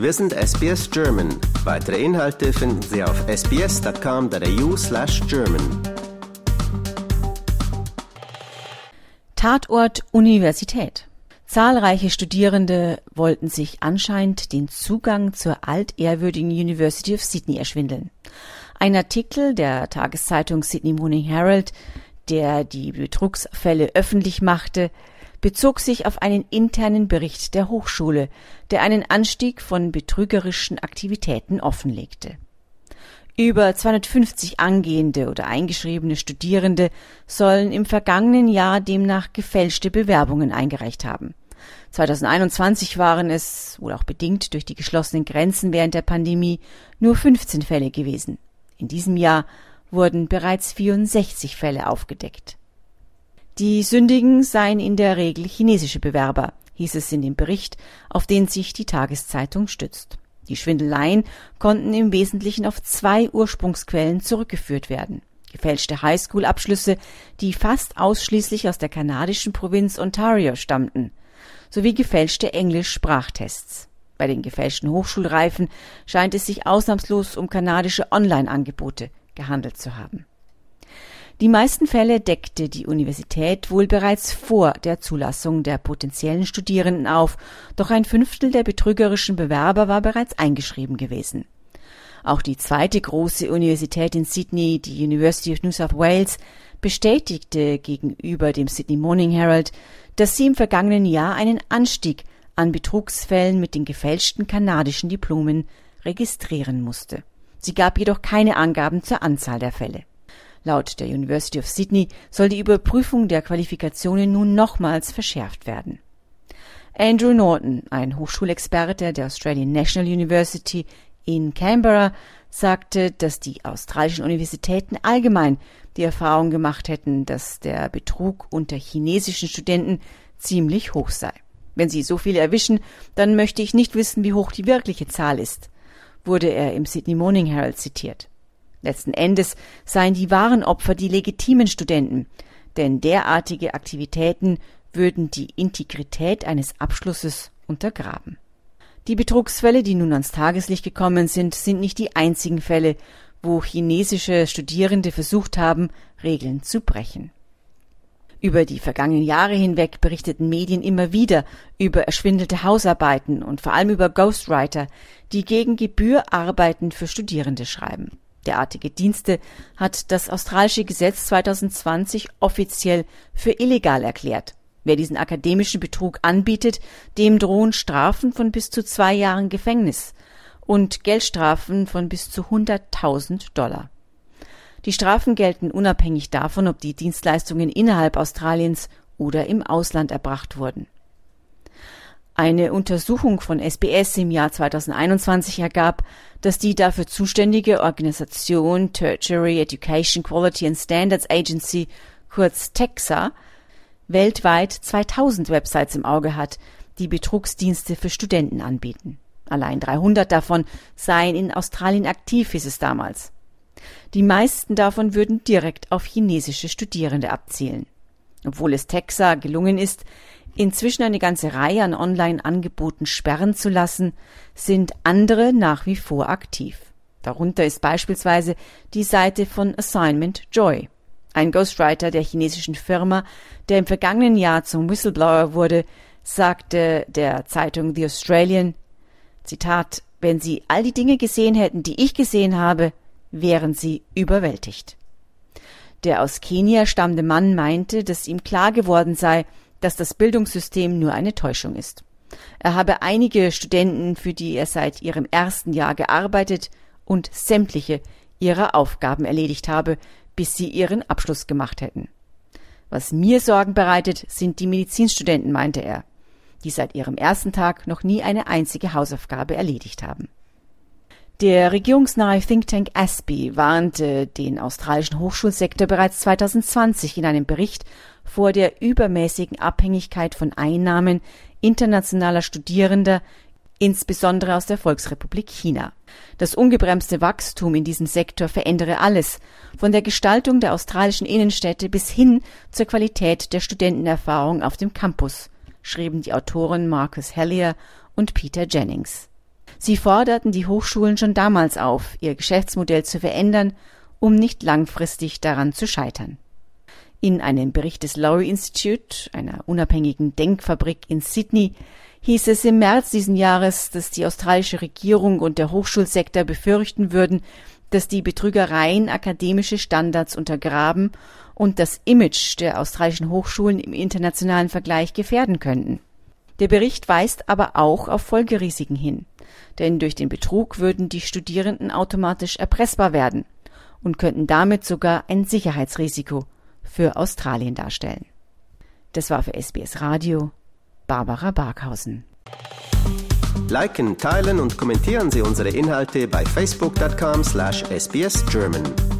Wir sind SBS German. Weitere Inhalte finden Sie auf sbs.com.au slash German. Tatort Universität. Zahlreiche Studierende wollten sich anscheinend den Zugang zur altehrwürdigen University of Sydney erschwindeln. Ein Artikel der Tageszeitung Sydney Morning Herald, der die Betrugsfälle öffentlich machte, bezog sich auf einen internen Bericht der Hochschule, der einen Anstieg von betrügerischen Aktivitäten offenlegte. Über 250 angehende oder eingeschriebene Studierende sollen im vergangenen Jahr demnach gefälschte Bewerbungen eingereicht haben. 2021 waren es, wohl auch bedingt durch die geschlossenen Grenzen während der Pandemie, nur 15 Fälle gewesen. In diesem Jahr wurden bereits 64 Fälle aufgedeckt. Die Sündigen seien in der Regel chinesische Bewerber, hieß es in dem Bericht, auf den sich die Tageszeitung stützt. Die Schwindeleien konnten im Wesentlichen auf zwei Ursprungsquellen zurückgeführt werden. Gefälschte Highschool-Abschlüsse, die fast ausschließlich aus der kanadischen Provinz Ontario stammten, sowie gefälschte Englisch-Sprachtests. Bei den gefälschten Hochschulreifen scheint es sich ausnahmslos um kanadische Online-Angebote gehandelt zu haben. Die meisten Fälle deckte die Universität wohl bereits vor der Zulassung der potenziellen Studierenden auf, doch ein Fünftel der betrügerischen Bewerber war bereits eingeschrieben gewesen. Auch die zweite große Universität in Sydney, die University of New South Wales, bestätigte gegenüber dem Sydney Morning Herald, dass sie im vergangenen Jahr einen Anstieg an Betrugsfällen mit den gefälschten kanadischen Diplomen registrieren musste. Sie gab jedoch keine Angaben zur Anzahl der Fälle. Laut der University of Sydney soll die Überprüfung der Qualifikationen nun nochmals verschärft werden. Andrew Norton, ein Hochschulexperte der Australian National University in Canberra, sagte, dass die australischen Universitäten allgemein die Erfahrung gemacht hätten, dass der Betrug unter chinesischen Studenten ziemlich hoch sei. Wenn sie so viele erwischen, dann möchte ich nicht wissen, wie hoch die wirkliche Zahl ist, wurde er im Sydney Morning Herald zitiert. Letzten Endes seien die wahren Opfer die legitimen Studenten, denn derartige Aktivitäten würden die Integrität eines Abschlusses untergraben. Die Betrugsfälle, die nun ans Tageslicht gekommen sind, sind nicht die einzigen Fälle, wo chinesische Studierende versucht haben, Regeln zu brechen. Über die vergangenen Jahre hinweg berichteten Medien immer wieder über erschwindelte Hausarbeiten und vor allem über Ghostwriter, die gegen Gebühr Arbeiten für Studierende schreiben. Derartige Dienste hat das australische Gesetz 2020 offiziell für illegal erklärt. Wer diesen akademischen Betrug anbietet, dem drohen Strafen von bis zu zwei Jahren Gefängnis und Geldstrafen von bis zu 100.000 Dollar. Die Strafen gelten unabhängig davon, ob die Dienstleistungen innerhalb Australiens oder im Ausland erbracht wurden. Eine Untersuchung von SBS im Jahr 2021 ergab, dass die dafür zuständige Organisation Tertiary Education Quality and Standards Agency, kurz TEXA, weltweit 2000 Websites im Auge hat, die Betrugsdienste für Studenten anbieten. Allein 300 davon seien in Australien aktiv, hieß es damals. Die meisten davon würden direkt auf chinesische Studierende abzielen. Obwohl es Texa gelungen ist, inzwischen eine ganze Reihe an Online-Angeboten sperren zu lassen, sind andere nach wie vor aktiv. Darunter ist beispielsweise die Seite von Assignment Joy. Ein Ghostwriter der chinesischen Firma, der im vergangenen Jahr zum Whistleblower wurde, sagte der Zeitung The Australian, Zitat, wenn Sie all die Dinge gesehen hätten, die ich gesehen habe, wären Sie überwältigt. Der aus Kenia stammende Mann meinte, dass ihm klar geworden sei, dass das Bildungssystem nur eine Täuschung ist. Er habe einige Studenten, für die er seit ihrem ersten Jahr gearbeitet und sämtliche ihrer Aufgaben erledigt habe, bis sie ihren Abschluss gemacht hätten. Was mir Sorgen bereitet, sind die Medizinstudenten, meinte er, die seit ihrem ersten Tag noch nie eine einzige Hausaufgabe erledigt haben. Der regierungsnahe Think Tank ASPI warnte den australischen Hochschulsektor bereits 2020 in einem Bericht vor der übermäßigen Abhängigkeit von Einnahmen internationaler Studierender, insbesondere aus der Volksrepublik China. Das ungebremste Wachstum in diesem Sektor verändere alles, von der Gestaltung der australischen Innenstädte bis hin zur Qualität der Studentenerfahrung auf dem Campus, schrieben die Autoren Marcus Hellier und Peter Jennings. Sie forderten die Hochschulen schon damals auf, ihr Geschäftsmodell zu verändern, um nicht langfristig daran zu scheitern. In einem Bericht des Lowry Institute, einer unabhängigen Denkfabrik in Sydney, hieß es im März diesen Jahres, dass die australische Regierung und der Hochschulsektor befürchten würden, dass die Betrügereien akademische Standards untergraben und das Image der australischen Hochschulen im internationalen Vergleich gefährden könnten. Der Bericht weist aber auch auf Folgerisiken hin, denn durch den Betrug würden die Studierenden automatisch erpressbar werden und könnten damit sogar ein Sicherheitsrisiko für Australien darstellen. Das war für SBS Radio Barbara Barkhausen. Liken, teilen und kommentieren Sie unsere Inhalte bei facebook.com/sbsgerman.